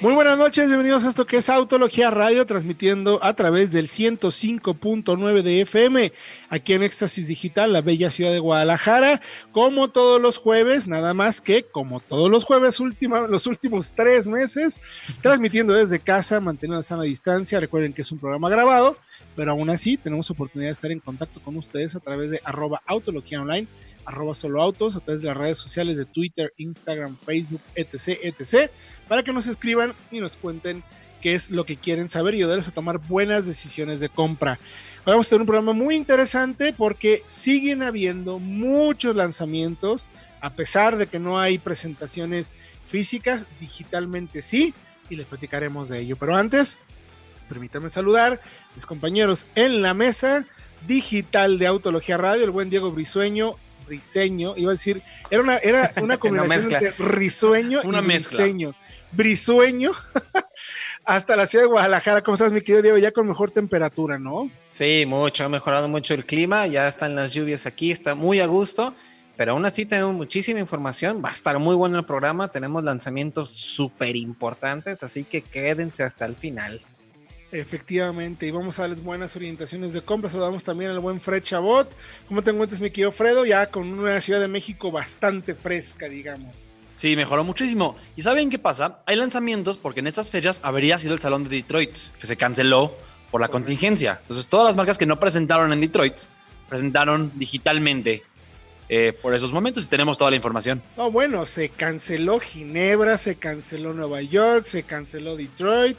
Muy buenas noches, bienvenidos a esto que es Autología Radio, transmitiendo a través del 105.9 de FM, aquí en Éxtasis Digital, la bella ciudad de Guadalajara, como todos los jueves, nada más que como todos los jueves, última, los últimos tres meses, transmitiendo desde casa, manteniendo sana distancia. Recuerden que es un programa grabado, pero aún así tenemos oportunidad de estar en contacto con ustedes a través de arroba Autología Online arroba solo autos, a través de las redes sociales de Twitter, Instagram, Facebook, etc, etc, para que nos escriban y nos cuenten qué es lo que quieren saber y ayudarles a tomar buenas decisiones de compra. Vamos a tener un programa muy interesante porque siguen habiendo muchos lanzamientos, a pesar de que no hay presentaciones físicas, digitalmente sí, y les platicaremos de ello. Pero antes, permítanme saludar a mis compañeros en la mesa digital de Autología Radio, el buen Diego Brisueño, Briseño, iba a decir, era una, era una combinación entre risueño una y briseño. Brisueño hasta la ciudad de Guadalajara. ¿Cómo estás, mi querido Diego? Ya con mejor temperatura, ¿no? Sí, mucho, ha mejorado mucho el clima, ya están las lluvias aquí, está muy a gusto, pero aún así tenemos muchísima información, va a estar muy bueno el programa, tenemos lanzamientos súper importantes, así que quédense hasta el final. Efectivamente, y vamos a darles buenas orientaciones de compra. Saludamos también al buen Fred Chabot. ¿Cómo te encuentras, mi querido Fredo? Ya con una Ciudad de México bastante fresca, digamos. Sí, mejoró muchísimo. ¿Y saben qué pasa? Hay lanzamientos porque en estas fechas habría sido el Salón de Detroit, que se canceló por la contingencia. Entonces, todas las marcas que no presentaron en Detroit, presentaron digitalmente eh, por esos momentos y tenemos toda la información. No, bueno, se canceló Ginebra, se canceló Nueva York, se canceló Detroit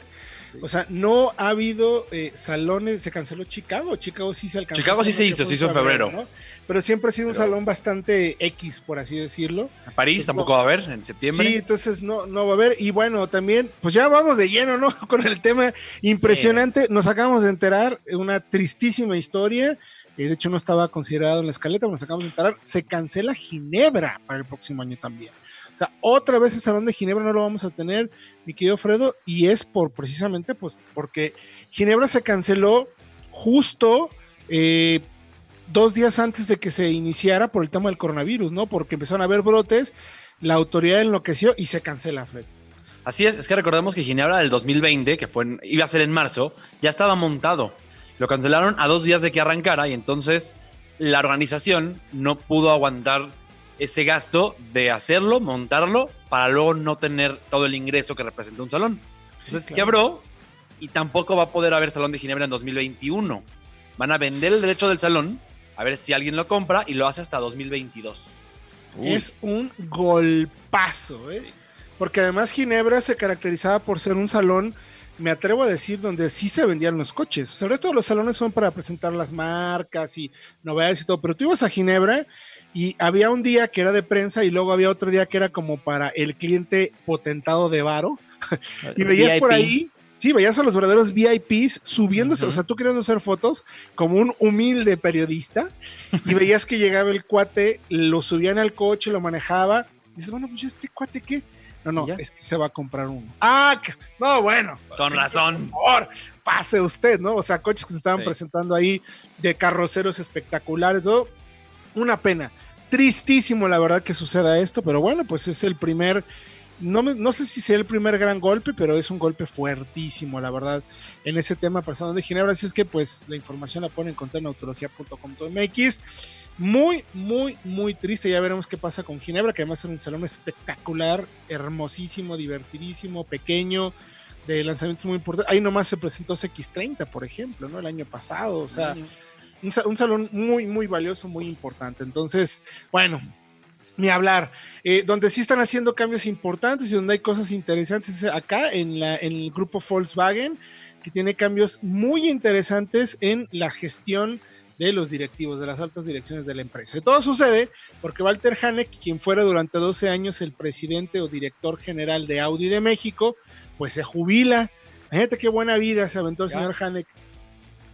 o sea, no ha habido eh, salones, se canceló Chicago, Chicago sí se alcanzó. Chicago sí se hizo, se hizo en febrero. Pero siempre ha sido un salón bastante X, por así decirlo. París pues tampoco va a haber en septiembre. Sí, entonces no, no va a haber. Y bueno, también, pues ya vamos de lleno, ¿no? Con el tema impresionante. Nos acabamos de enterar una tristísima historia. Eh, de hecho, no estaba considerado en la escaleta, nos acabamos de enterar. Se cancela Ginebra para el próximo año también. O sea, otra vez el Salón de Ginebra no lo vamos a tener, mi querido Fredo, y es por precisamente pues porque Ginebra se canceló justo eh, dos días antes de que se iniciara por el tema del coronavirus, ¿no? Porque empezaron a haber brotes, la autoridad enloqueció y se cancela, Fred. Así es, es que recordemos que Ginebra del 2020, que iba a ser en marzo, ya estaba montado. Lo cancelaron a dos días de que arrancara y entonces la organización no pudo aguantar ese gasto de hacerlo, montarlo, para luego no tener todo el ingreso que representa un salón. Entonces quebró y tampoco va a poder haber Salón de Ginebra en 2021. Van a vender el derecho del salón, a ver si alguien lo compra y lo hace hasta 2022. Es un golpazo, ¿eh? Porque además Ginebra se caracterizaba por ser un salón, me atrevo a decir, donde sí se vendían los coches. O sea, el resto de los salones son para presentar las marcas y novedades y todo, pero tú ibas a Ginebra y había un día que era de prensa y luego había otro día que era como para el cliente potentado de Varo. y veías por ahí, sí, veías a los verdaderos VIPs subiéndose, o sea, tú queriendo hacer fotos como un humilde periodista y veías que llegaba el cuate, lo subían al coche, lo manejaba. Y dices, bueno, pues este cuate qué. No, no, es que se va a comprar uno. Ah, no, bueno. Con razón. Por favor, pase usted, ¿no? O sea, coches que se estaban presentando ahí de carroceros espectaculares, ¿no? Una pena. Tristísimo, la verdad, que suceda esto, pero bueno, pues es el primer. No, no sé si sea el primer gran golpe, pero es un golpe fuertísimo, la verdad, en ese tema pasando de Ginebra. Así es que, pues, la información la pueden encontrar en autología.com.mx. Muy, muy, muy triste. Ya veremos qué pasa con Ginebra, que además es un salón espectacular, hermosísimo, divertidísimo, pequeño de lanzamientos muy importantes. Ahí nomás se presentó CX30, por ejemplo, ¿no? El año pasado. O sea, un, salón muy, muy valioso, muy importante. Entonces, bueno, ni hablar. Eh, donde sí están haciendo cambios importantes y donde hay cosas interesantes acá en, la, en el grupo Volkswagen, que tiene cambios muy interesantes en la gestión de los directivos, de las altas direcciones de la empresa. Y todo sucede porque Walter Hanek, quien fuera durante 12 años el presidente o director general de Audi de México, pues se jubila. Imagínate qué buena vida se aventó el señor Hanek.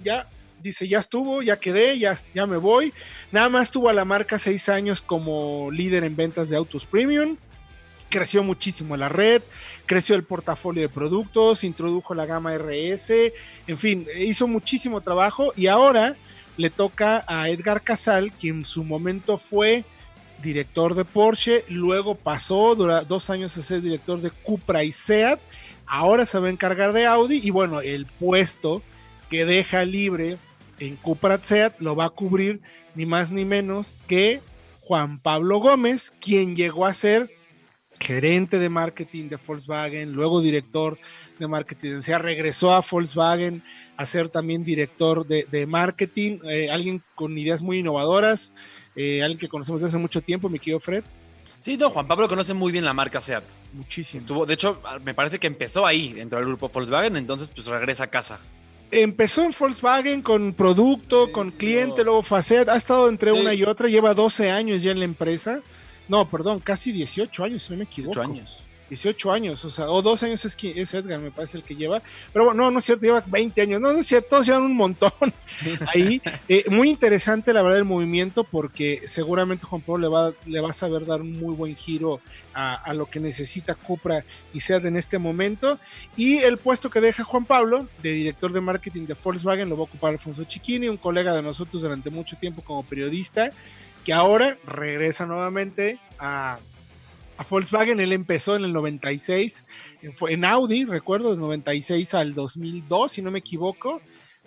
Ya dice, ya estuvo, ya quedé, ya, ya me voy. Nada más tuvo a la marca seis años como líder en ventas de autos premium. creció muchísimo la red, creció el portafolio de productos, introdujo la gama RS, en fin, hizo muchísimo trabajo y ahora le toca a Edgar Casal, quien en su momento fue director de Porsche, luego pasó dos años a ser director de Cupra y Seat, ahora se va a encargar de Audi y bueno, el puesto que deja libre en Cupra Seat lo va a cubrir ni más ni menos que Juan Pablo Gómez, quien llegó a ser gerente de marketing de Volkswagen, luego director de marketing, o sea, regresó a Volkswagen a ser también director de, marketing, eh, alguien con ideas muy innovadoras, eh, alguien que conocemos desde hace mucho tiempo, mi querido Fred. Sí, no, Juan Pablo conoce muy bien la marca SEAT. Muchísimo. Estuvo, de hecho, me parece que empezó ahí, dentro del grupo Volkswagen, entonces pues regresa a casa. Empezó en Volkswagen con producto, con cliente, luego Facet, ha estado entre una y otra, lleva 12 años ya en la empresa. No, perdón, casi 18 años, si no me equivoco. 18 años. 18 años, o sea, o dos años es, es Edgar, me parece el que lleva. Pero bueno, no, no es cierto, lleva 20 años. No, no es cierto, todos llevan un montón ahí. Eh, muy interesante, la verdad, el movimiento, porque seguramente Juan Pablo le va, le va a saber dar un muy buen giro a, a, lo que necesita Cupra y SEAT en este momento. Y el puesto que deja Juan Pablo, de director de marketing de Volkswagen, lo va a ocupar Alfonso Chiquini, un colega de nosotros durante mucho tiempo como periodista, que ahora regresa nuevamente a a Volkswagen. Él empezó en el 96, fue en Audi, recuerdo, del 96 al 2002, si no me equivoco.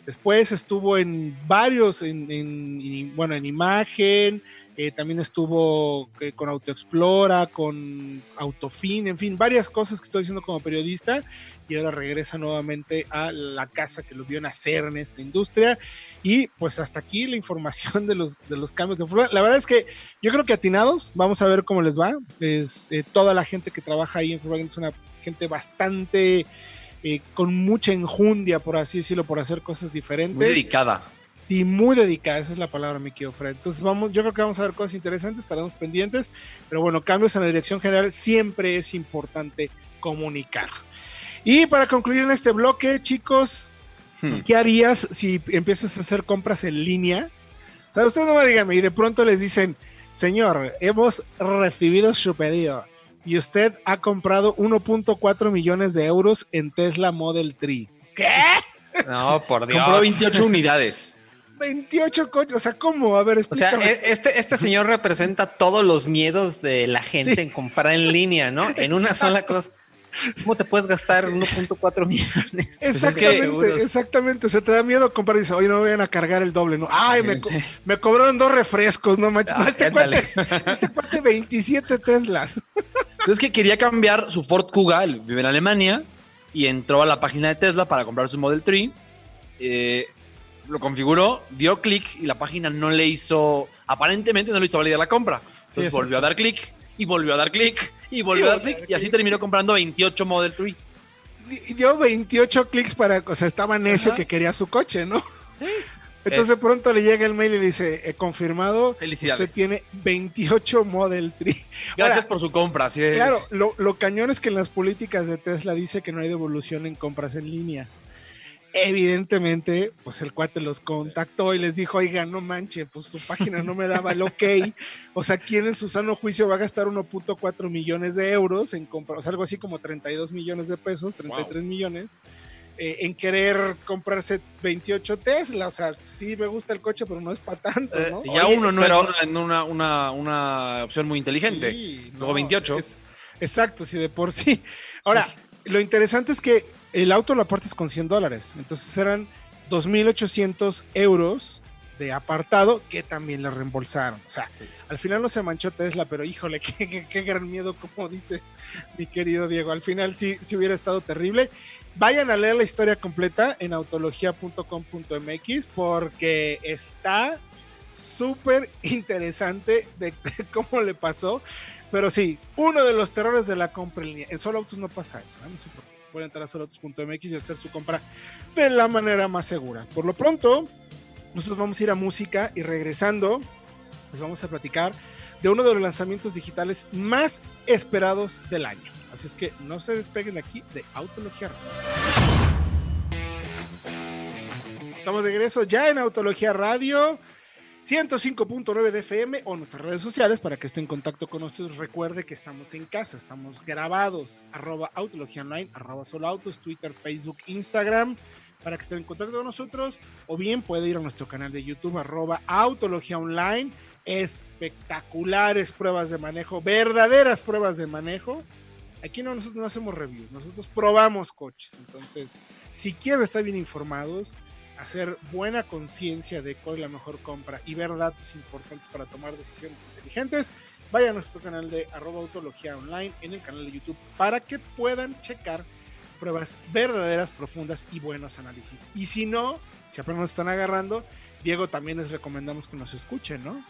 Después estuvo en varios, en, bueno, en imagen, eh, también estuvo eh, con Autoexplora, con Autofin, en fin, varias cosas que estoy haciendo como periodista y ahora regresa nuevamente a la casa que lo vio nacer en esta industria. Y pues hasta aquí la información de los, cambios de La verdad es que yo creo que atinados, vamos a ver cómo les va. Es, eh, toda la gente que trabaja ahí en Volkswagen es una gente bastante... con mucha enjundia, por así decirlo, por hacer cosas diferentes. Muy dedicada y muy dedicada, esa es la palabra, mi querido Fred. Entonces, vamos, yo creo que vamos a ver cosas interesantes, estaremos pendientes, pero bueno, cambios en la dirección general siempre es importante comunicar. Y para concluir en este bloque, chicos, hmm. ¿qué harías si empiezas a hacer compras en línea? O sea, ustedes no me digan, y de pronto les dicen, señor, hemos recibido su pedido y usted ha comprado 1.4 millones de euros en Tesla Model 3. ¿Qué? No, por Dios. Compró 28 unidades. 28 coches, o sea, ¿cómo? A ver, explícame. O sea, e-, este, este señor representa todos los miedos de la gente en comprar en línea, ¿no? En una sola cosa. ¿Cómo te puedes gastar 1.4 millones? Pues exactamente, exactamente. O sea, te da miedo comprar y dices, oye, no me vayan a cargar el doble, ¿no? Ay, me, me cobraron dos refrescos, no manches. no, este, cuate, este cuate 27 Teslas. Es que quería cambiar su Ford Kuga, vive en Alemania, y entró a la página de Tesla para comprar su Model 3. Eh, lo configuró, dio clic y la página no le hizo, aparentemente no le hizo validar la compra. Entonces volvió a dar clic y volvió a dar clic y volvió a dar clic y así terminó comprando 28 Model 3. Y dio 28 clics para, o sea, estaba necio que quería su coche, ¿no? Entonces de pronto le llega el mail y le dice, he confirmado, usted tiene 28 Model 3. Gracias por su compra. Sí claro, lo, lo cañón es que en las políticas de Tesla dice que no hay devolución en compras en línea. Evidentemente, pues el cuate los contactó y les dijo, oiga, no manche, pues su página no me daba el ok. O sea, ¿quién en su sano juicio va a gastar 1.4 millones de euros en comprar, o sea, algo así como 32 millones de pesos, 33 millones, eh, en querer comprarse 28 Tesla? O sea, sí me gusta el coche, pero no es para tanto, ¿no? Eh, ya uno no es una, una, una, opción muy inteligente. Luego 28. exacto, sí, de por sí. Ahora, lo interesante es que el auto lo apartas con 100 dólares. Entonces eran 2.800 euros de apartado que también le reembolsaron. O sea, al final no se manchó Tesla, pero híjole, qué, gran miedo, como dices, mi querido Diego. Al final sí, sí hubiera estado terrible. Vayan a leer la historia completa en autología.com.mx porque está súper interesante de cómo le pasó. Pero sí, uno de los terrores de la compra en línea. En solo autos no pasa eso. ¿eh? No pueden entrar a soloautos.mx y hacer su compra de la manera más segura. Por lo pronto, nosotros vamos a ir a música y regresando, les vamos a platicar de uno de los lanzamientos digitales más esperados del año. Así es que no se despeguen de aquí de Autología Radio. Estamos de regreso ya en Autología Radio. 105.9 de FM o nuestras redes sociales para que esté en contacto con nosotros. Recuerde que estamos en casa, estamos grabados, arroba Autología Online, arroba Solo Autos, Twitter, Facebook, Instagram, para que esté en contacto con nosotros. O bien puede ir a nuestro canal de YouTube, arroba Autología Online. Espectaculares pruebas de manejo, verdaderas pruebas de manejo. Aquí no, nosotros no hacemos reviews, nosotros probamos coches. Entonces, si quieren estar bien informados, hacer buena conciencia de cuál es la mejor compra y ver datos importantes para tomar decisiones inteligentes, vaya a nuestro canal de arroba autología online en el canal de YouTube para que puedan checar pruebas verdaderas, profundas y buenos análisis. Y si no, si apenas nos están agarrando, Diego también les recomendamos que nos escuchen, ¿no?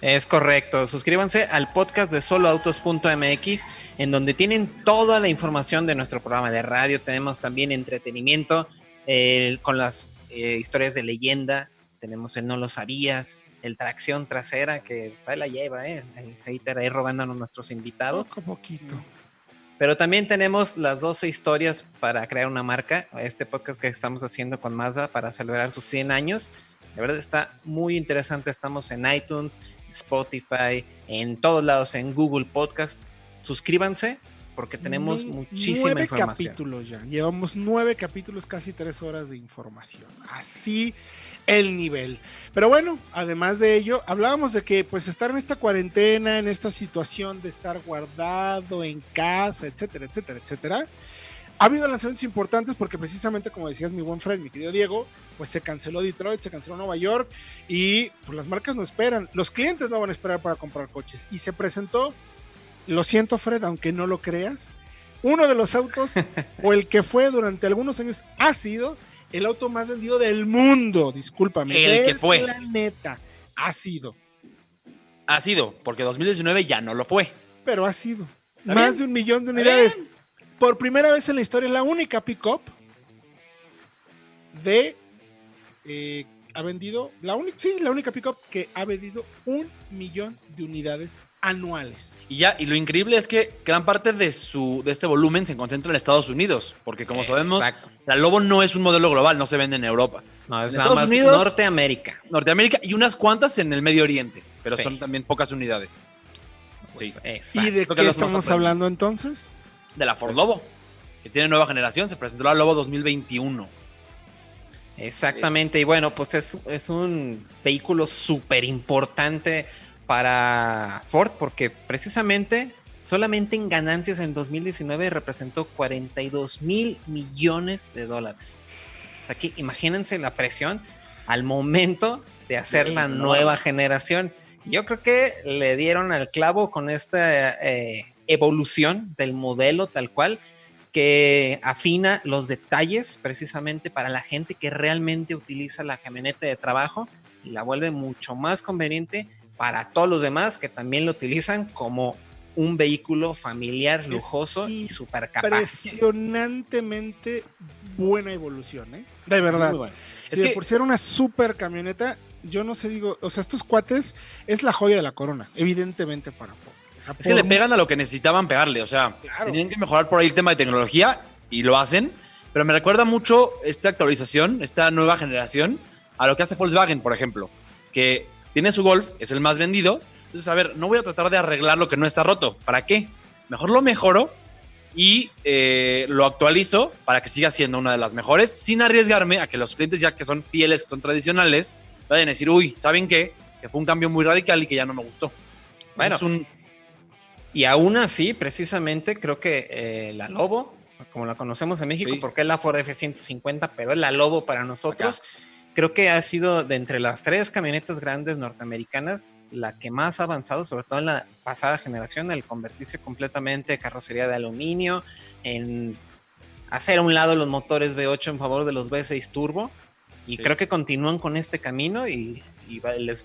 Es correcto. Suscríbanse al podcast de soloautos.mx, en donde tienen toda la información de nuestro programa de radio. Tenemos también entretenimiento eh, con las eh, historias de leyenda, tenemos el No lo sabías, el Tracción Trasera, que pues, ahí la lleva, ¿eh? el hater ahí robándonos nuestros invitados. Poco poquito. Pero también tenemos las 12 historias para crear una marca, este podcast que estamos haciendo con Mazda para celebrar sus 100 años. De verdad está muy interesante, estamos en iTunes, Spotify, en todos lados, en Google Podcast. Suscríbanse porque tenemos muchísima nueve información. capítulos ya. Llevamos nueve capítulos, casi tres horas de información. Así el nivel. Pero bueno, además de ello, hablábamos de que pues estar en esta cuarentena, en esta situación de estar guardado en casa, etcétera, etcétera, etcétera. Ha habido lanzamientos importantes porque precisamente como decías mi buen Fred, mi querido Diego, pues se canceló Detroit, se canceló Nueva York y pues las marcas no esperan, los clientes no van a esperar para comprar coches y se presentó lo siento, Fred, aunque no lo creas, uno de los autos, o el que fue durante algunos años, ha sido el auto más vendido del mundo, discúlpame. El que fue. planeta, ha sido. Ha sido, porque 2019 ya no lo fue. Pero ha sido. Más bien. de un millón de unidades. Por primera vez en la historia, la única pick-up de... eh, ha vendido, la única, sí, la única pick-up que ha vendido un millón de unidades anuales. Y ya, y lo increíble es que gran parte de su de este volumen se concentra en Estados Unidos, porque como sabemos, la Lobo no es un modelo global, no se vende en Europa. No, es En nada Estados más Unidos- Norteamérica. Norteamérica y unas cuantas en el Medio Oriente, pero Sí. son también pocas unidades. Pues, Sí. exacto. ¿Y de qué estamos hablando entonces? De la Ford Lobo, que tiene nueva generación, se presentó la Lobo 2021. Exactamente, y bueno, pues es, es un vehículo súper importante para Ford porque precisamente solamente en ganancias en 2019 representó 42 mil millones de dólares. O sea que imagínense la presión al momento de hacer la nueva generación. Yo creo que le dieron al clavo con esta eh, evolución del modelo tal cual que afina los detalles precisamente para la gente que realmente utiliza la camioneta de trabajo y la vuelve mucho más conveniente para todos los demás que también lo utilizan como un vehículo familiar, Es lujoso y súper capaz. Impresionantemente buena evolución, ¿eh? De verdad. Bueno. Si Es de que por ser una super camioneta, yo no sé, digo, o sea, estos cuates es la joya de la corona, evidentemente para Ford. Es que le pegan a lo que necesitaban pegarle. O sea, Claro. tenían que mejorar por ahí el tema de tecnología y lo hacen. Pero me recuerda mucho esta actualización, esta nueva generación, a lo que hace Volkswagen, por ejemplo. Que tiene su Golf, es el más vendido. Entonces, a ver, no voy a tratar de arreglar lo que no está roto. ¿Para qué? Mejor lo mejoro y eh, lo actualizo para que siga siendo una de las mejores, sin arriesgarme a que los clientes, ya que son fieles, que son tradicionales, vayan a decir, uy, ¿saben qué? Que fue un cambio muy radical y que ya no me gustó. Bueno. es un, Y aún así, precisamente, creo que eh, la Lobo, como la conocemos en México, Sí. porque es la Ford F-150, pero es la Lobo para nosotros, creo que ha sido de entre las tres camionetas grandes norteamericanas la que más ha avanzado, sobre todo en la pasada generación, al convertirse completamente de carrocería de aluminio, en hacer a un lado los motores V8 en favor de los V6 Turbo. Y Sí. creo que continúan con este camino y, y les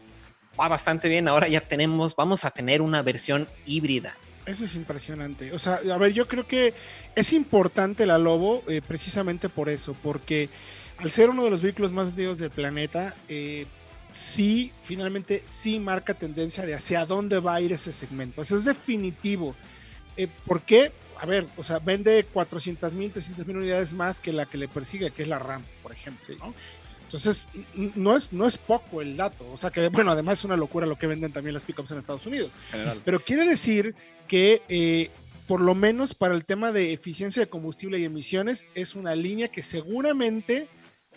va bastante bien. Ahora ya tenemos, vamos a tener una versión híbrida. Eso es impresionante. O sea, a ver, yo creo que es importante la Lobo eh, precisamente por eso, porque al ser uno de los vehículos más vendidos del planeta, eh, sí, finalmente sí marca tendencia de hacia dónde va a ir ese segmento. Eso es definitivo. Eh, ¿Por qué? A ver, o sea, vende 400 mil, 300 mil unidades más que la que le persigue, que es la RAM, por ejemplo. ¿no? Entonces, no es, no es poco el dato. O sea que, bueno, además es una locura lo que venden también las pickups en Estados Unidos. Pero quiere decir que, eh, por lo menos para el tema de eficiencia de combustible y emisiones, es una línea que seguramente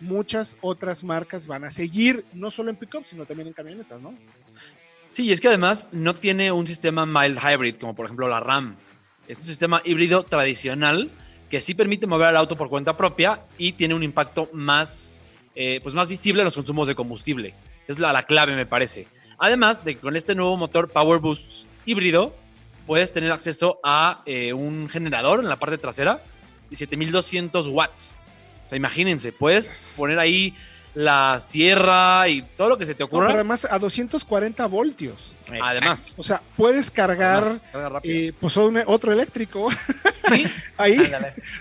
muchas otras marcas van a seguir, no solo en pickups, sino también en camionetas, ¿no? Sí, y es que además no tiene un sistema mild hybrid, como por ejemplo la RAM. Es un sistema híbrido tradicional que sí permite mover el auto por cuenta propia y tiene un impacto más, eh, pues más visible en los consumos de combustible. Es la, la clave, me parece. Además de que con este nuevo motor Power Boost híbrido, puedes tener acceso a eh, un generador en la parte trasera de 7200 watts. O sea, imagínense, puedes poner ahí la sierra y todo lo que se te ocurra. pero además a 240 voltios. Además. O sea, puedes cargar eh, pues otro eléctrico. Ahí,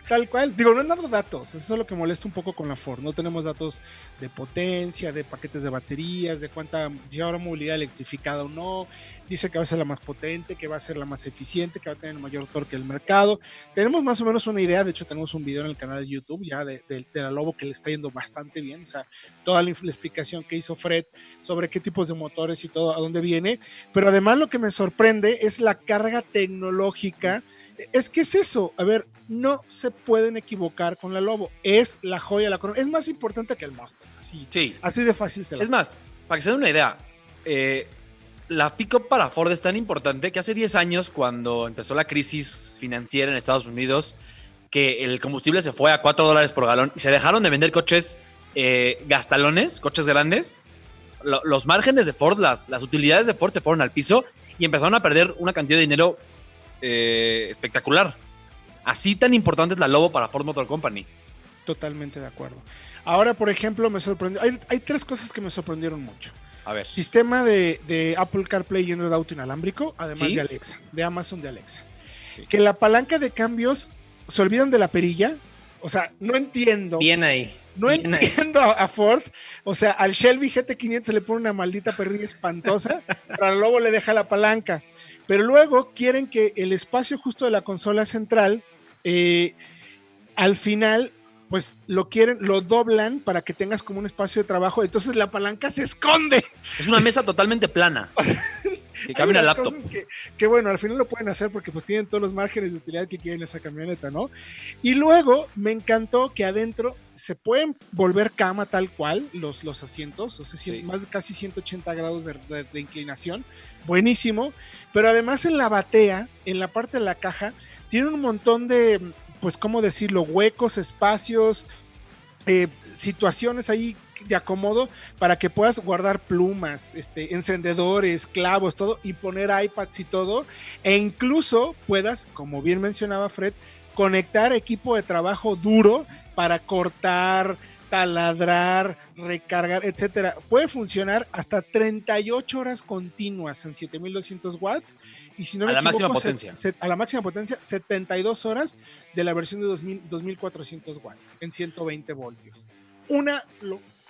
tal cual. Digo, no han dado datos. Eso es lo que molesta un poco con la Ford. No tenemos datos de potencia, de paquetes de baterías, de cuánta, si habrá movilidad electrificada o no. Dice que va a ser la más potente, que va a ser la más eficiente, que va a tener mayor torque del mercado. Tenemos más o menos una idea. De hecho, tenemos un video en el canal de YouTube ya de, de la Lobo que le está yendo bastante bien. O sea, toda la, explicación que hizo Fred sobre qué tipos de motores y todo, a dónde viene. Pero además lo que me sorprende es la carga tecnológica. Es que es eso, a ver, no se pueden equivocar con la Lobo. Es la joya de la corona. Es más importante que el Monster. Así, sí. así de fácil se la Es más, para que se den una idea, eh, la pickup para Ford es tan importante que hace 10 años, cuando empezó la crisis financiera en Estados Unidos, que el combustible se fue a 4 dólares por galón y se dejaron de vender coches eh, gastalones, coches grandes, los márgenes de Ford, las, las utilidades de Ford se fueron al piso y empezaron a perder una cantidad de dinero eh, espectacular. Así tan importante es la Lobo para Ford Motor Company. Totalmente de acuerdo. Ahora, por ejemplo, me sorprendió. Hay, tres cosas que me sorprendieron mucho. A ver. Sistema de, Apple CarPlay y Android Auto inalámbrico, además de Alexa, de Amazon de Alexa. Que la palanca de cambios se olvidan de la perilla. O sea, no entiendo. Bien ahí. No entiendo a, Ford. O sea, al Shelby GT500 le pone una maldita perrilla espantosa, pero al Lobo le deja la palanca. Pero luego quieren que el espacio justo de la consola central, eh, al final, pues lo quieren, lo doblan para que tengas como un espacio de trabajo. Entonces la palanca se esconde. Es una mesa totalmente plana. que cabe laptop. que, bueno, al final lo pueden hacer porque pues tienen todos los márgenes de utilidad que quieren esa camioneta, ¿no? Y luego me encantó que adentro se pueden volver cama tal cual los, los asientos, o sea, más de casi 180 grados de, inclinación, buenísimo, pero además en la batea, en la parte de la caja, tiene un montón de, pues, ¿cómo decirlo? Huecos, espacios, eh, situaciones ahí de acomodo para que puedas guardar plumas, este, encendedores, clavos, todo, y poner iPads y todo, e incluso puedas, como bien mencionaba Fred, conectar equipo de trabajo duro para cortar, taladrar, recargar, etcétera. Puede funcionar hasta 38 horas continuas en 7200 watts y si no a la máxima potencia. a la máxima potencia 72 horas de la versión de 2400 watts en 120 voltios. Una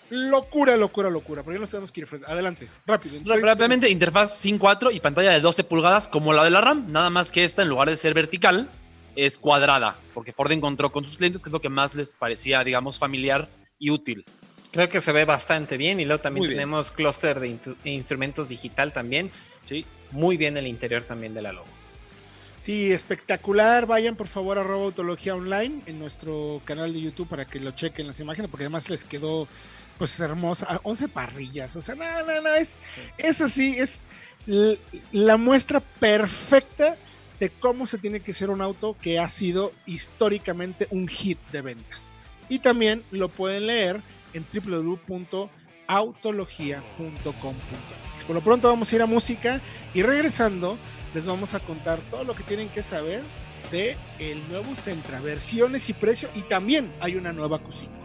locura, locura, locura. Pero ya nos tenemos que ir, Adelante, rápido. Rápidamente, interfaz 5.4 y pantalla de 12 pulgadas como la de la RAM. Nada más que esta, en lugar de ser vertical, es cuadrada. Porque Ford encontró con sus clientes que es lo que más les parecía, digamos, familiar y útil. Creo que se ve bastante bien. Y luego también tenemos clúster de instrumentos digital también. Sí. Muy bien el interior también de la logo. Sí, espectacular. Vayan por favor a Robotología Online en nuestro canal de YouTube para que lo chequen las imágenes, porque además les quedó pues hermosa, 11 parrillas, o sea, no, no, no, es, es así, es la muestra perfecta de cómo se tiene que ser un auto que ha sido históricamente un hit de ventas. Y también lo pueden leer en www.autologia.com. Por lo pronto vamos a ir a música y regresando les vamos a contar todo lo que tienen que saber de el nuevo Centra, versiones y precio y también hay una nueva cocina.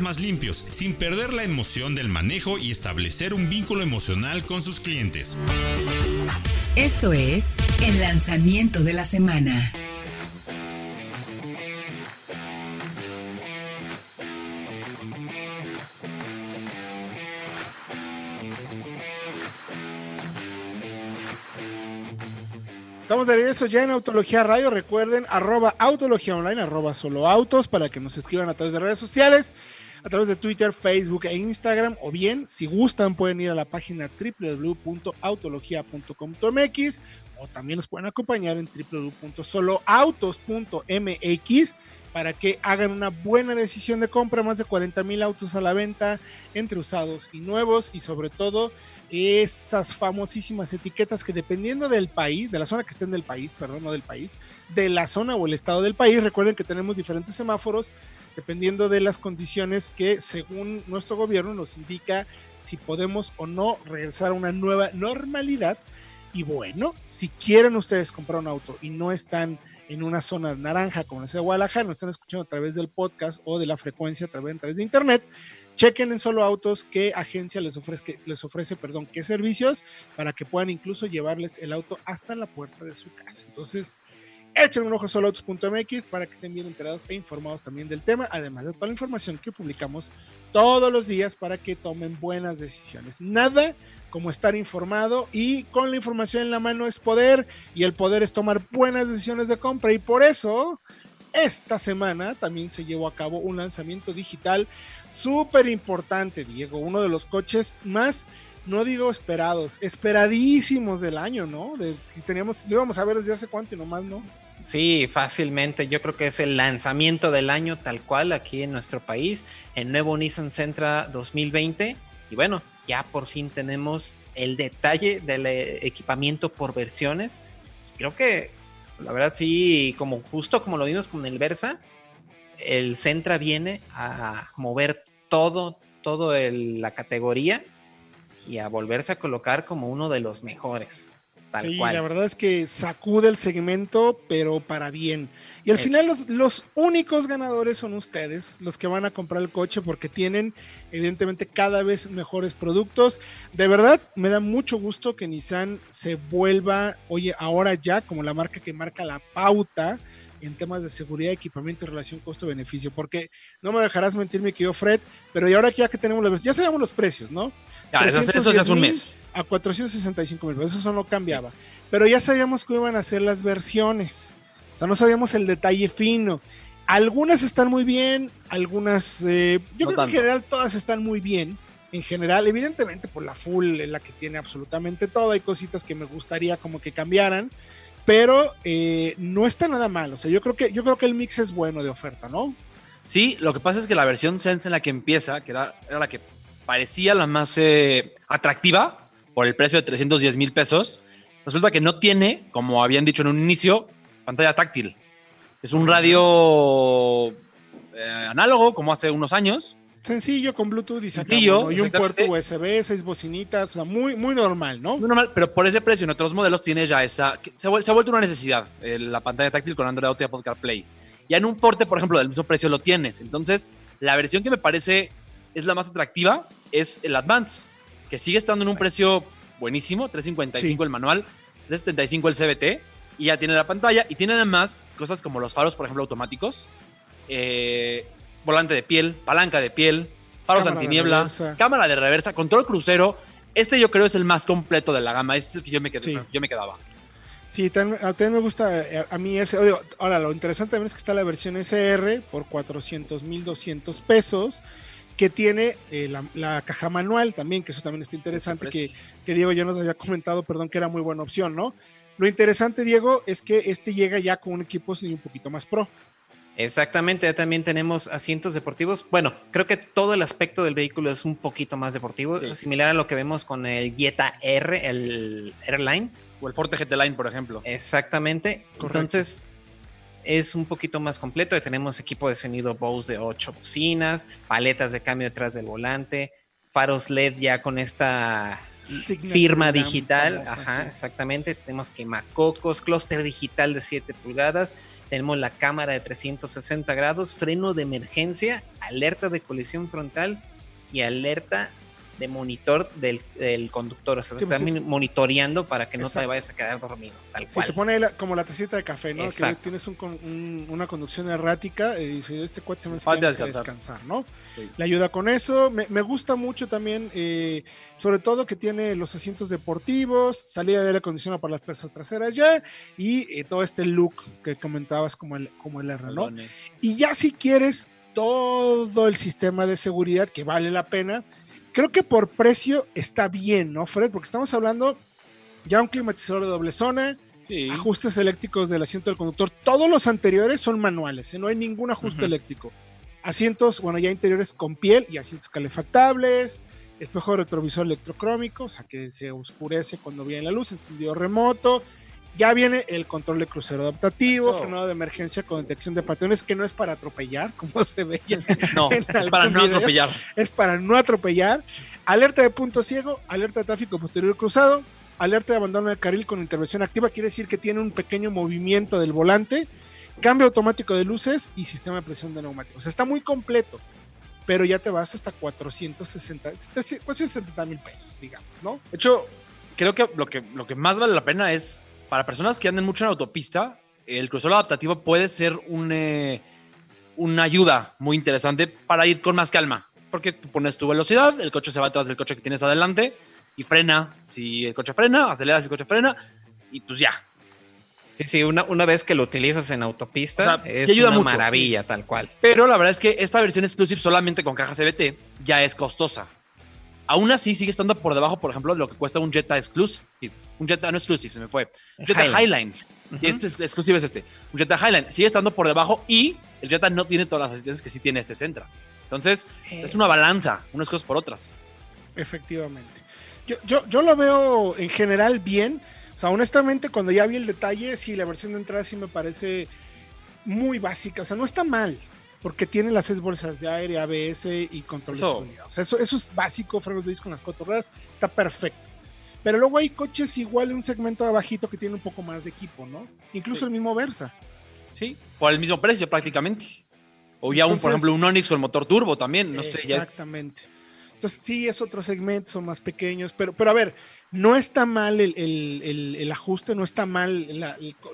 más limpios, sin perder la emoción del manejo y establecer un vínculo emocional con sus clientes. Esto es el lanzamiento de la semana. De regreso ya en Autología Radio. Recuerden, arroba Autología Online, arroba solo autos, para que nos escriban a través de redes sociales, a través de Twitter, Facebook e Instagram. O bien, si gustan, pueden ir a la página www.autologia.com.mx o también nos pueden acompañar en www.soloautos.mx para que hagan una buena decisión de compra. Más de 40 mil autos a la venta entre usados y nuevos y sobre todo esas famosísimas etiquetas que dependiendo del país, de la zona que estén del país, perdón, no del país, de la zona o el estado del país, recuerden que tenemos diferentes semáforos dependiendo de las condiciones que según nuestro gobierno nos indica si podemos o no regresar a una nueva normalidad. Y bueno, si quieren ustedes comprar un auto y no están en una zona naranja como la ciudad de Guadalajara, nos están escuchando a través del podcast o de la frecuencia a través, de internet, chequen en solo autos qué agencia les ofrece, les ofrece perdón, qué servicios para que puedan incluso llevarles el auto hasta la puerta de su casa. Entonces, echen un ojo a soloautos.mx para que estén bien enterados e informados también del tema, además de toda la información que publicamos todos los días para que tomen buenas decisiones. Nada como estar informado y con la información en la mano es poder y el poder es tomar buenas decisiones de compra y por eso esta semana también se llevó a cabo un lanzamiento digital súper importante, Diego, uno de los coches más, no digo esperados, esperadísimos del año, ¿no? De, que teníamos, lo íbamos a ver desde hace cuánto y nomás, ¿no? Sí, fácilmente. Yo creo que es el lanzamiento del año tal cual aquí en nuestro país, el nuevo Nissan Sentra 2020. Y bueno, ya por fin tenemos el detalle del eh, equipamiento por versiones. Creo que la verdad sí, como justo como lo vimos con el Versa, el Centra viene a mover todo, todo la categoría y a volverse a colocar como uno de los mejores. Tal sí, cual. la verdad es que sacude el segmento, pero para bien. Y al Eso. final los, los únicos ganadores son ustedes, los que van a comprar el coche porque tienen evidentemente cada vez mejores productos. De verdad, me da mucho gusto que Nissan se vuelva, oye, ahora ya como la marca que marca la pauta en temas de seguridad, equipamiento y relación costo-beneficio, porque no me dejarás mentir, mi querido Fred, pero y ahora que ya que tenemos los, ya sabemos los precios, ¿no? Ya, eso, eso ya hace un 310,000 mes. A 465 mil pesos, eso no cambiaba. Pero ya sabíamos que iban a ser las versiones. O sea, no sabíamos el detalle fino. Algunas están muy bien, algunas, eh, yo No creo que en general todas están muy bien. En general, evidentemente, por la full es la que tiene absolutamente todo. Hay cositas que me gustaría como que cambiaran, pero eh, no está nada mal. O sea, yo creo que yo creo que el mix es bueno de oferta, ¿no? Sí, lo que pasa es que la versión Sense en la que empieza, que era, era la que parecía la más eh, atractiva por el precio de 310 mil pesos, resulta que no tiene, como habían dicho en un inicio, pantalla táctil. Es un radio eh, análogo, como hace unos años. Sencillo con Bluetooth y Sencillo, y un puerto. USB, seis bocinitas, o sea, muy muy normal, ¿no? Muy normal, pero por ese precio en otros modelos tiene ya esa. Se se ha vuelto una necesidad eh, la pantalla táctil con Android Auto y Apple CarPlay. Ya en un Forte, por ejemplo, del mismo precio lo tienes. Entonces, la versión que me parece es la más atractiva es el Advance, que sigue estando en un precio buenísimo: 355 Sí. el manual, 375 el CBT, y ya tiene la pantalla. Y tiene además cosas como los faros, por ejemplo, automáticos. eh, volante de piel, palanca de piel, faros antiniebla, cámara de reversa, control crucero. Este yo creo es el más completo de la gama, es el que yo me, yo me quedaba. Sí, también, me gusta eh, a, mí ese. ahora, lo interesante también es que está la versión SR por 400 mil 200 pesos, que tiene eh, la, caja manual también, que eso también está interesante, que, que, Diego ya nos había comentado, perdón, que era muy buena opción, ¿no? Lo interesante, Diego, es que este llega ya con un equipo un poquito más pro. Exactamente, ya también tenemos asientos deportivos. Bueno, creo que todo el aspecto del vehículo es un poquito más deportivo, similar a lo que vemos con el Jetta R, el Airline o el Forte GT Line, por ejemplo. Exactamente. Entonces, es un poquito más completo. Tenemos equipo de sonido Bose de 8 bocinas, paletas de cambio detrás del volante, faros LED ya con esta firma digital. Ajá, exactamente. Tenemos quemacocos, clúster digital de 7 pulgadas. Tenemos la cámara de 360 grados, freno de emergencia, alerta de colisión frontal y alerta de monitor del, conductor. O sea, te está pues monitoreando para que no te vayas a quedar dormido, tal cual. te pone como la tacita de café, ¿no? Que tienes una conducción errática y dice, este coche se me hace descansar. descansar, ¿no? Le ayuda con eso. Me, gusta mucho también, eh, sobre todo que tiene los asientos deportivos, salida de aire acondicionado para las personas traseras ya y eh, todo este look que comentabas como el, como el R, ¿no? Y ya si quieres todo el sistema de seguridad que vale la pena, Creo que por precio está bien, ¿no, Fred? Porque estamos hablando ya un climatizador de doble zona, ajustes eléctricos del asiento del conductor. Todos los anteriores son manuales, ¿eh? no hay ningún ajuste eléctrico. Asientos, bueno, ya interiores con piel y asientos calefactables, espejo retrovisor electrocrómico, o sea que se oscurece cuando viene la luz, encendido remoto, ya viene el control de crucero adaptativo, frenado de emergencia con detección de patrones, que no es para atropellar, como se ve. no, es para no atropellar. Es para no atropellar. Alerta de punto ciego, alerta de tráfico posterior cruzado, alerta de abandono de carril con intervención activa, quiere decir que tiene un pequeño movimiento del volante, cambio automático de luces y sistema de presión de neumáticos. Está muy completo, pero ya te vas hasta 460, 470 mil pesos, digamos, ¿no? De hecho, creo que lo, que lo que más vale la pena es para personas que anden mucho en autopista, el crucero adaptativo puede ser eh, una ayuda muy interesante para ir con más calma. Porque tú pones tu velocidad, el coche se va atrás del coche que tienes adelante y frena. Si el coche frena, aceleras si el coche frena y pues ya. Sí, sí, una, una vez que lo utilizas en autopista, es ayuda una maravilla, tal cual. Pero la verdad es que esta versión exclusive solamente con caja CBT ya es costosa. Aún así sigue estando por debajo, por ejemplo, de lo que cuesta un Jetta Exclusive. Un Jetta no Exclusive, se me fue. Un Jetta Highline. Y este es, exclusivo es este. Un Jetta Highline sigue estando por debajo y el Jetta no tiene todas las asistencias que sí tiene este Centra. Entonces, es una balanza, unas cosas por otras. Efectivamente. Yo, yo, yo lo veo en general bien. O sea, honestamente, cuando ya vi el detalle, sí, la versión de entrada sí me parece muy básica. O sea, no está mal porque tiene las seis bolsas de aire, ABS y control eso. de eso, eso es básico, frenos de disco con las cuatro ruedas, está perfecto. Pero luego hay coches igual en un segmento abajito que tiene un poco más de equipo, ¿no? Incluso el mismo Versa. Sí, por el mismo precio prácticamente. O ya un, por ejemplo, un Onix con motor turbo también, no sé. Ya Exactamente. Entonces sí es otro segmento, son más pequeños, pero, pero a ver, no está mal el, ajuste, no está mal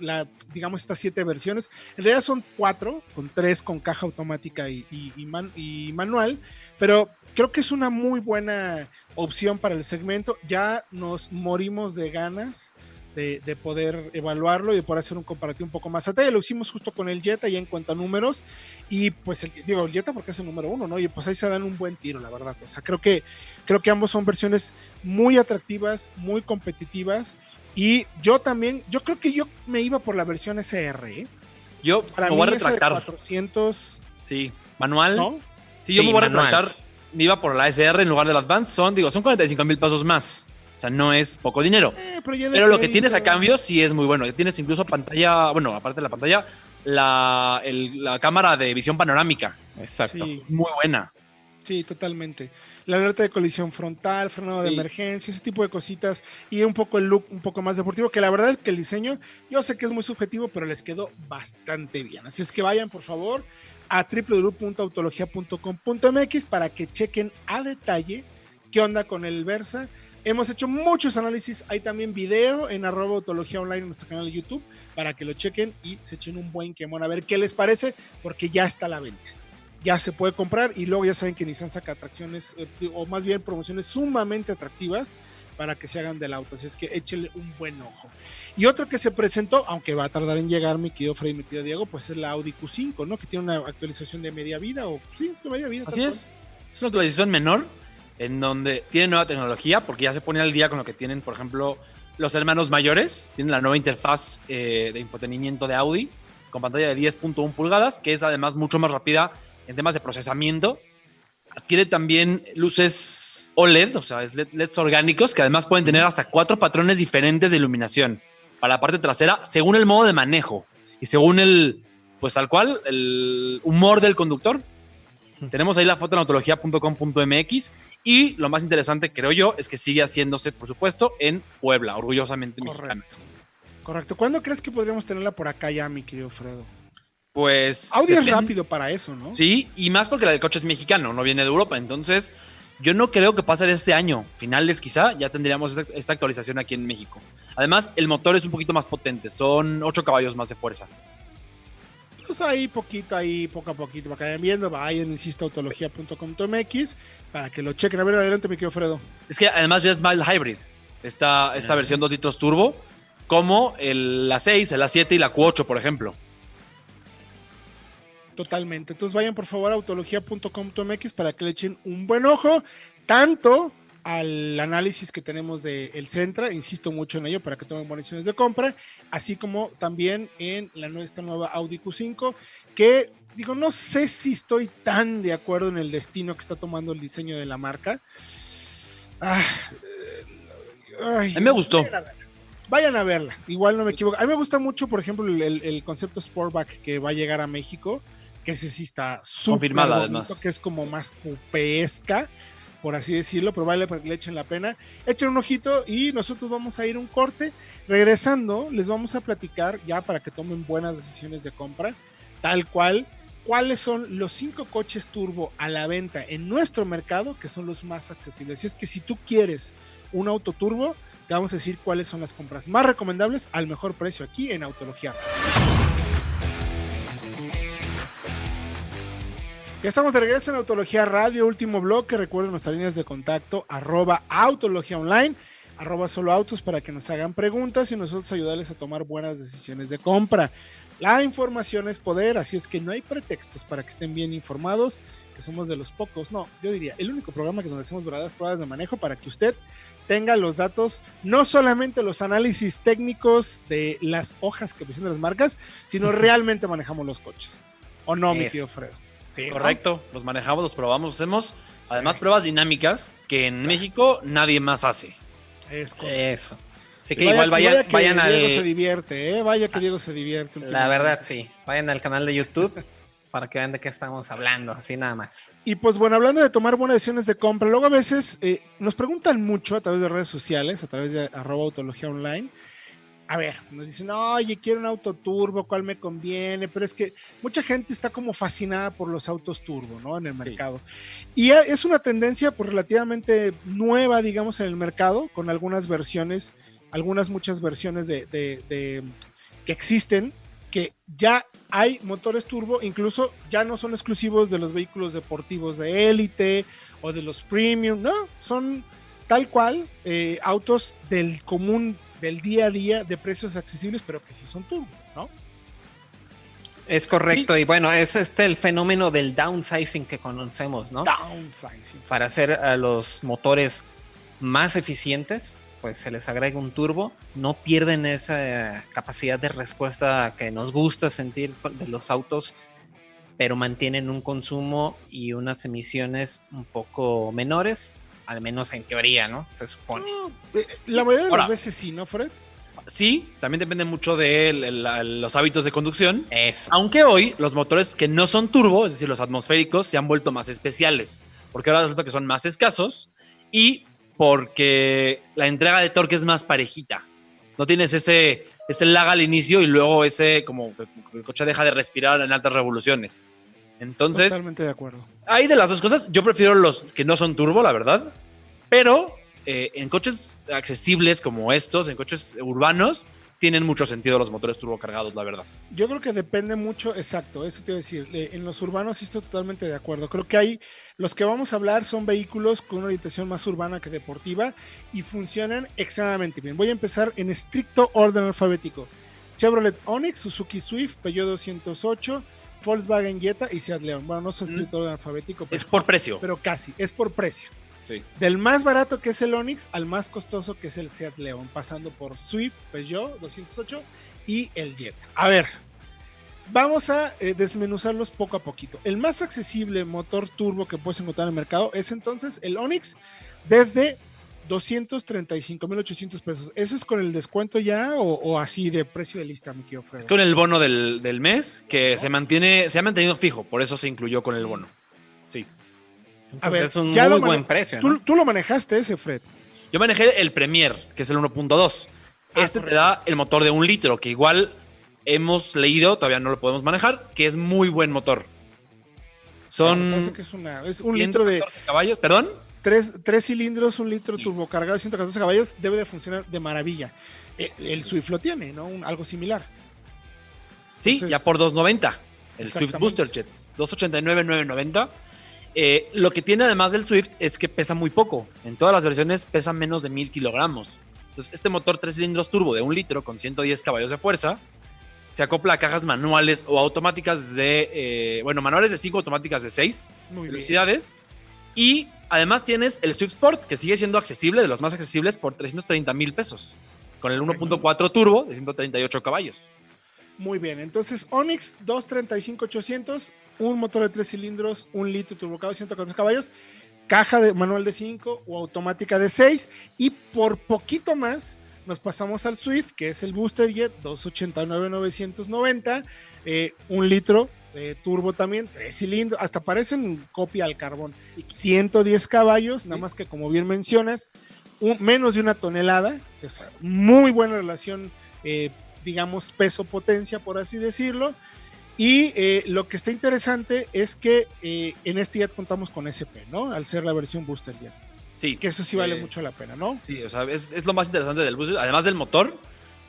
la, digamos, estas siete versiones. En realidad son cuatro, con tres con caja automática y, y manual, pero creo que es una muy buena opción para el segmento. Ya nos morimos de ganas de, poder evaluarlo y de poder hacer un comparativo un poco más detalle. Lo hicimos justo con el Jetta ya en cuanto a números y pues digo el Jetta porque es el número uno, ¿no? Y pues ahí se dan un buen tiro, la verdad. O sea, creo que, creo que ambos son versiones muy atractivas, muy competitivas y yo también, yo creo que yo me iba por la versión SR. ¿eh? Yo Para me voy a retractar. 400. Sí, manual. ¿no? Sí, yo me voy a retractar. Me iba por la SR en lugar del Advance. Son, digo, son 45 mil pesos más. O sea, no es poco dinero. Eh, pero, lo que tienes a cambio sí es muy bueno. Tienes incluso pantalla, bueno, aparte de la pantalla, la, cámara de visión panorámica. Exacto. Muy buena. Sí, totalmente. La alerta de colisión frontal, frenado de emergencia, ese tipo de cositas y un poco el look un poco más deportivo, que la verdad es que el diseño, yo sé que es muy subjetivo, pero les quedó bastante bien. Así es que vayan, por favor, a www.autologia.com.mx para que chequen a detalle qué onda con el Versa Hemos hecho muchos análisis. Hay también video en arroba autología online en nuestro canal de YouTube para que lo chequen y se echen un buen quemón a ver qué les parece, porque ya está a la venta. ya se puede comprar y luego ya saben que Nissan saca atracciones eh, o más bien promociones sumamente atractivas para que se hagan del auto. Así es que échele un buen ojo. Y otro que se presentó, aunque va a tardar en llegar, mi querido Freddy, mi querido Diego, pues es la Audi Q5, ¿no? Que tiene una actualización de media vida o sí, de media vida. Así es. Es una actualización menor en donde tiene nueva tecnología porque ya se pone al día con lo que tienen, por ejemplo, los hermanos mayores. Tienen la nueva interfaz eh, de infotenimiento de Audi con pantalla de 10.1 pulgadas, que es además mucho más rápida en temas de procesamiento Adquiere también luces OLED, o sea, es LEDs orgánicos que además pueden tener hasta cuatro patrones diferentes de iluminación para la parte trasera según el modo de manejo y según el, pues tal cual, el humor del conductor. Tenemos ahí la foto en autología.com.mx y lo más interesante, creo yo, es que sigue haciéndose, por supuesto, en Puebla, orgullosamente mexicano. Correcto. ¿Cuándo crees que podríamos tenerla por acá ya, mi querido Fredo? Pues. Audi es rápido para eso, ¿no? Sí, y más porque el coche es mexicano, no viene de Europa. Entonces, yo no creo que pase de este año. Finales, quizá, ya tendríamos esta actualización aquí en México. Además, el motor es un poquito más potente, son 8 caballos más de fuerza. Pues ahí poquito, ahí poco a poquito, para que vayan viendo, vayan, insisto, autología.com.mx para que lo chequen. A ver, adelante, mi querido Fredo. Es que además ya es mild hybrid, esta, esta versión 2 litros turbo, como el, la 6, el A7 y la Q8, por ejemplo. Totalmente. Entonces vayan por favor a autología.com.mx para que le echen un buen ojo, tanto al análisis que tenemos de el Centra, insisto mucho en ello para que tomen buenas decisiones de compra, así como también en la esta nueva Audi Q5, que digo, no sé si estoy tan de acuerdo en el destino que está tomando el diseño de la marca. Ah, a mí me gustó. Vayan a, verla, igual no me equivoco. A mí me gusta mucho, por ejemplo, el, el concepto Sportback que va a llegar a México que ese sí está súper que es como más cupesca, por así decirlo, pero vale para que le echen la pena. Echen un ojito y nosotros vamos a ir un corte. Regresando, les vamos a platicar ya para que tomen buenas decisiones de compra, tal cual, cuáles son los cinco coches turbo a la venta en nuestro mercado que son los más accesibles. Y es que si tú quieres un auto turbo, te vamos a decir cuáles son las compras más recomendables al mejor precio aquí en Autología. Ya estamos de regreso en Autología Radio, último bloque. Recuerden nuestras líneas de contacto, arroba Autología Online, arroba solo autos para que nos hagan preguntas y nosotros ayudarles a tomar buenas decisiones de compra. La información es poder, así es que no hay pretextos para que estén bien informados, que somos de los pocos, no, yo diría, el único programa que donde hacemos verdaderas pruebas de manejo para que usted tenga los datos, no solamente los análisis técnicos de las hojas que presentan las marcas, sino realmente manejamos los coches. ¿O no, mi tío Fredo? Correcto, los manejamos, los probamos, hacemos además pruebas dinámicas que en México nadie más hace. Es Eso. Así que igual vayan, vayan al. Diego se divierte, ¿eh? Vaya que Diego se divierte. La verdad, sí. Vayan al canal de YouTube para que vean de qué estamos hablando, así nada más. Y pues bueno, hablando de tomar buenas decisiones de compra, luego a veces eh, nos preguntan mucho a través de redes sociales, a través de arroba autología online, a ver, nos dicen, oye, quiero un auto turbo, ¿cuál me conviene? Pero es que mucha gente está como fascinada por los autos turbo, ¿no? En el mercado. Y es una tendencia pues relativamente nueva, digamos, en el mercado, con algunas versiones, algunas muchas versiones de, de que existen, que ya hay motores turbo, incluso ya no son exclusivos de los vehículos deportivos de élite o de los premium, no, son tal cual eh, autos del común del día a día de precios accesibles, pero que sí son turbo, ¿no? Es correcto, y bueno, es este el fenómeno del downsizing que conocemos, ¿no? Downsizing. Para hacer a los motores más eficientes, pues se les agrega un turbo, no pierden esa capacidad de respuesta que nos gusta sentir de los autos, pero mantienen un consumo y unas emisiones un poco menores, al menos en teoría, ¿no? Se supone. Eh, la mayoría de las veces sí, ¿no, Fred? Sí, también depende mucho de los hábitos de conducción. Eso. Aunque hoy los motores que no son turbo, es decir, los atmosféricos, se han vuelto más especiales. Porque ahora resulta que son más escasos y porque la entrega de torque es más parejita. No tienes ese, ese lag al inicio y luego ese, como el coche deja de respirar en altas revoluciones. Entonces. Totalmente de acuerdo. Hay de las dos cosas. Yo prefiero los que no son turbo, la verdad. Pero eh, en coches accesibles como estos, en coches urbanos, tienen mucho sentido los motores turbocargados, la verdad. Yo creo que depende mucho, exacto, eso te iba a decir. eh, En los urbanos sí estoy totalmente de acuerdo. Creo que hay, los que vamos a hablar son vehículos con una orientación más urbana que deportiva y funcionan extremadamente bien. Voy a empezar en estricto orden alfabético. Chevrolet Onix, Suzuki Swift, Peugeot 208, Volkswagen Jetta y Seat León. Bueno, no es estricto orden alfabético, pero, Es por precio. pero casi, es por precio. Sí. Del más barato que es el Onix al más costoso que es el Seat León, pasando por Swift, Peugeot 208 y el Jetta. A ver, vamos a eh, desmenuzarlos poco a poquito. El más accesible motor turbo que puedes encontrar en el mercado es entonces el Onix desde 235.800 pesos. ¿Ese es con el descuento ya o, o así de precio de lista, mi querido Fredo? Es con el bono del, del mes que se mantiene, se ha mantenido fijo, por eso se incluyó con el bono. Sí. Entonces ver, es un ya muy buen precio. ¿Tú, ¿no? tú lo manejaste ese, Fred. Yo manejé el Premier, que es el 1.2. Ah, Este te correcto. da el motor de un litro, que igual hemos leído, todavía no lo podemos manejar, que es muy buen motor. Son parece que es, una- es un litro de 114 caballos, perdón. Tres, tres cilindros, un litro turbocargado de 114 caballos, debe de funcionar de maravilla. El, Swift lo tiene, ¿no? Un- algo similar. Sí, Entonces- ya por 290. El Swift. Booster Jet. 289,990. Eh, lo que tiene además del Swift es que pesa muy poco. En todas las versiones pesa menos de 1000 kilogramos. Entonces, este motor 3 cilindros turbo de un litro con 110 caballos de fuerza se acopla a cajas manuales o automáticas de. eh, bueno, manuales de 5, automáticas de 6 Muy bien. velocidades. Y además tienes el Swift Sport, que sigue siendo accesible, de los más accesibles, por 330 mil pesos. Con el 1.4 turbo de 138 caballos. Muy bien. Entonces, Onix 235-800, un motor de tres cilindros, un litro turbocado, 114 caballos, caja de manual de 5 o automática de 6. Y por poquito más, nos pasamos al Swift, que es el Booster Jet 289-990, eh, un litro turbo también, tres cilindros, hasta parecen copia al carbón. 110 caballos, nada más que como bien mencionas, un- menos de una tonelada, sea, muy buena relación, eh, digamos, peso-potencia, por así decirlo. Y eh, lo que está interesante es que eh, en este jet contamos con SP, ¿no? Al ser la versión Booster Jet. Sí. Que eso sí vale mucho la pena, ¿no? Sí, o sea, es, es lo más interesante del bus. Además del motor,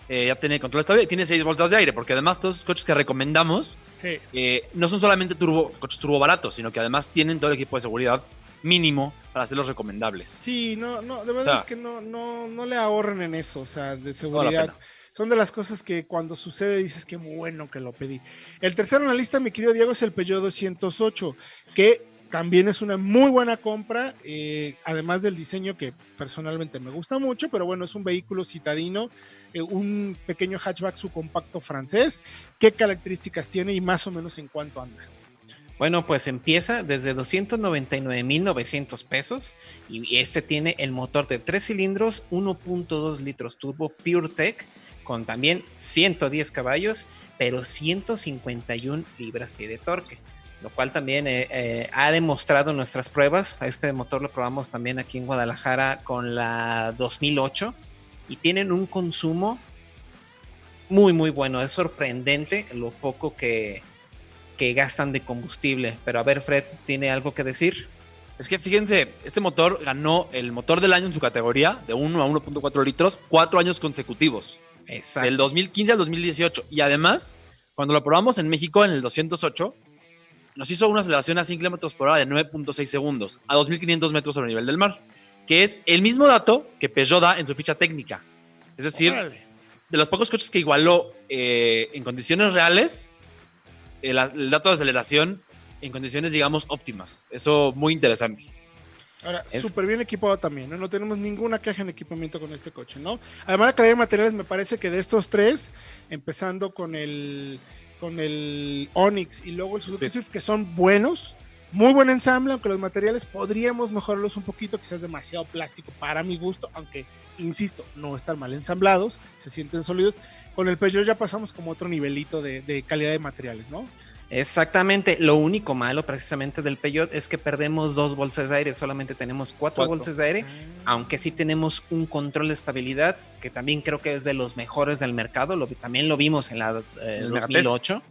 eh, ya tiene control estable y tiene seis bolsas de aire, porque además todos los coches que recomendamos Eh, eh, no son solamente turbo, coches turbo baratos, sino que además tienen todo el equipo de seguridad mínimo para hacerlos recomendables. sí, no, no, de verdad es que no, no, no le ahorren en eso, o sea, de seguridad. Son de las cosas que cuando sucede dices que bueno que lo pedí. El tercero en la lista, mi querido Diego, es el Peugeot 208, que también es una muy buena compra, eh, además del diseño que personalmente me gusta mucho, pero bueno, es un vehículo citadino, eh, un pequeño hatchback subcompacto francés. ¿Qué características tiene y más o menos en cuánto anda? Bueno, pues empieza desde 299.900 pesos y este tiene el motor de 3 cilindros, 1.2 litros turbo PureTech con también 110 caballos, pero 151 libras-pie de torque, lo cual también eh, eh, ha demostrado nuestras pruebas. Este motor lo probamos también aquí en Guadalajara con la 2008 y tienen un consumo muy, muy bueno. Es sorprendente lo poco que, que gastan de combustible. Pero a ver, Fred, ¿tiene algo que decir? Es que fíjense, este motor ganó el motor del año en su categoría de 1 a 1.4 litros cuatro años consecutivos. Exacto. Del 2015 al 2018. Y además, cuando lo probamos en México en el 208, nos hizo una aceleración a 100 kilómetros por hora de 9.6 segundos a 2.500 metros sobre el nivel del mar, que es el mismo dato que Peugeot da en su ficha técnica. Es decir, Órale. de los pocos coches que igualó eh, en condiciones reales el, el dato de aceleración en condiciones, digamos, óptimas. Eso muy interesante. Ahora, súper bien equipado también, ¿no? No tenemos ninguna caja en equipamiento con este coche, ¿no? Además, la calidad de materiales me parece que de estos tres, empezando con el, con el Onix y luego el Suzuki Sí. Swift, que son buenos, muy buen ensamble, aunque los materiales podríamos mejorarlos un poquito, quizás demasiado plástico para mi gusto, aunque, insisto, no están mal ensamblados, se sienten sólidos. Con el Peugeot ya pasamos como otro nivelito de, de calidad de materiales, ¿no? Exactamente. Lo único malo precisamente del Peugeot es que perdemos dos bolsas de aire. Solamente tenemos cuatro, Cuatro. bolsas de aire. Aunque sí tenemos un control de estabilidad que también creo que es de los mejores del mercado. Lo, también lo vimos en la eh, El 2008.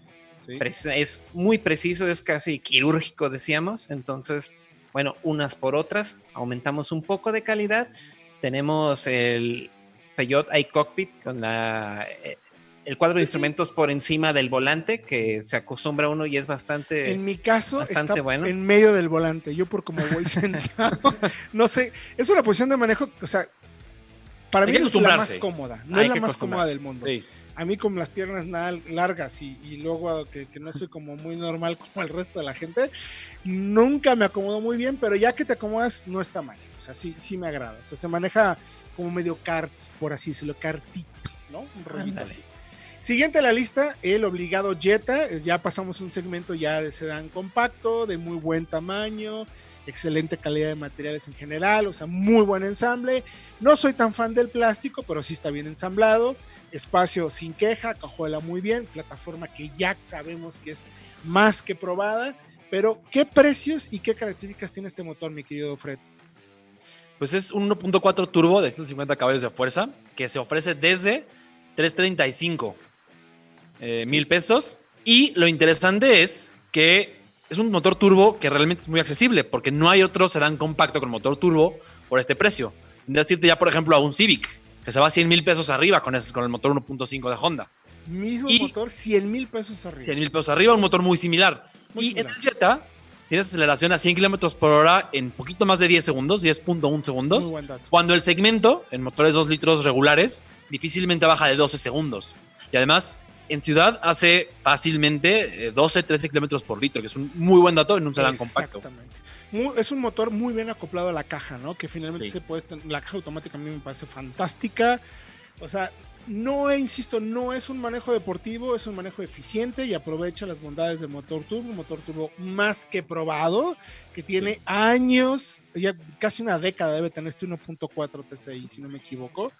Preci- Es muy preciso, es casi quirúrgico, decíamos. Entonces, bueno, unas por otras, aumentamos un poco de calidad. Tenemos el Peugeot iCockpit con la, eh, el cuadro de instrumentos por encima del volante, que se acostumbra uno y es bastante. En mi caso, está en medio del volante. Yo, por como voy sentado, no sé, es una posición de manejo, o sea, para mí es la más cómoda, no es la más cómoda del mundo. A mí con las piernas largas y, luego que, no soy como muy normal como el resto de la gente, nunca me acomodo muy bien, pero ya que te acomodas no está mal. O sea, sí, sí me agrada. O sea, se maneja como medio kart, por así decirlo, cartito, ¿no? Un rollito así. Siguiente a la lista, el obligado Jetta. Ya pasamos un segmento ya de sedán compacto, de muy buen tamaño, excelente calidad de materiales en general, o sea, muy buen ensamble. No soy tan fan del plástico, pero sí está bien ensamblado. Espacio sin queja, cajuela muy bien, plataforma que ya sabemos que es más que probada. Pero, ¿qué precios y qué características tiene este motor, mi querido Fred? Pues es un 1.4 turbo de 150 caballos de fuerza que se ofrece desde 335 eh, mil pesos. Y lo interesante es que es un motor turbo que realmente es muy accesible porque no hay otro sedán compacto con motor turbo por este precio. Decirte ya, por ejemplo, a un Civic que se va a 100 mil pesos arriba con, con el motor 1.5 de Honda. Mismo motor, 100 mil pesos arriba. 100 mil pesos arriba, un motor muy similar. y en el Jetta tienes aceleración a 100 kilómetros por hora en poquito más de 10 segundos, 10.1 segundos. Cuando el segmento en motores 2 litros regulares difícilmente baja de 12 segundos. Y además, en ciudad hace fácilmente 12, eh, 13 kilómetros por litro, que es un muy buen dato en un sedán compacto. Exactamente. es un motor muy bien acoplado a la caja, ¿no? Que finalmente se puede. La caja automática a mí me parece fantástica. O sea, no, insisto, no es un manejo deportivo, es un manejo eficiente y aprovecha las bondades del motor turbo, un motor turbo más que probado, que tiene años, ya casi una década debe tener este 1.4 TCI, si no me equivoco,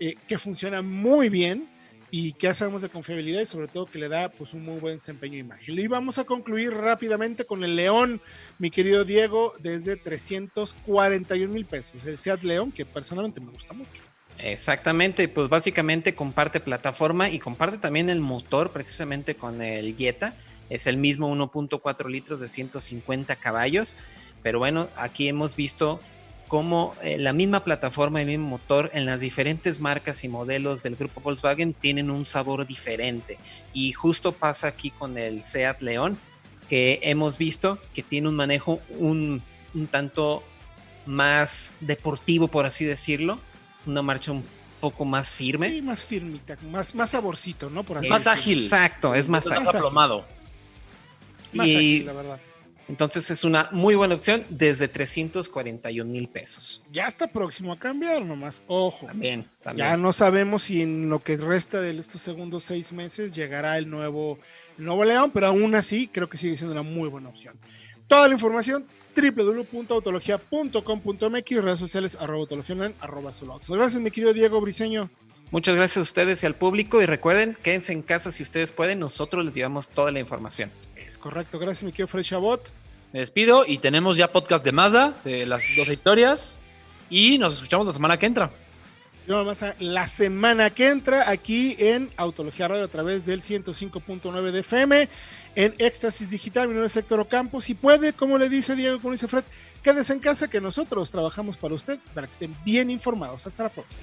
eh, que funciona muy bien y que sabemos de confiabilidad y sobre todo que le da pues un muy buen desempeño de imagen. Y vamos a concluir rápidamente con el León, mi querido Diego, desde 341 mil pesos. El Seat León, que personalmente me gusta mucho. Exactamente, pues básicamente comparte plataforma y comparte también el motor precisamente con el Jetta. Es el mismo 1.4 litros de 150 caballos. Pero bueno, aquí hemos visto cómo eh, la misma plataforma y el mismo motor en las diferentes marcas y modelos del grupo Volkswagen tienen un sabor diferente. Y justo pasa aquí con el Seat León, que hemos visto que tiene un manejo un, tanto más deportivo, por así decirlo, una marcha un poco más firme. Sí, más firmita, más, más saborcito, ¿no? Por así más ágil. Exacto, es más, más aplomado. Más ágil, la verdad. Entonces es una muy buena opción desde 341 mil pesos. Ya está próximo a cambiar nomás. Ojo. También, Ya no sabemos si en lo que resta de estos segundos seis meses llegará el nuevo, nuevo León, pero aún así creo que sigue siendo una muy buena opción. Toda la información www.autologia.com.mx, redes sociales arroba autología arroba solo Gracias mi querido Diego Briseño. Muchas gracias a ustedes y al público y recuerden, quédense en casa si ustedes pueden, nosotros les llevamos toda la información. Es correcto, gracias mi querido Fred Chabot. Me despido y tenemos ya podcast de Mazda, de las dos historias, y nos escuchamos la semana que entra. La semana que entra aquí en Autología Radio a través del 105.9 de FM, en Éxtasis Digital, mi nombre es Héctor Ocampo. Si puede, como le dice Diego, como dice Fred, quédese en casa que nosotros trabajamos para usted, para que estén bien informados. Hasta la próxima.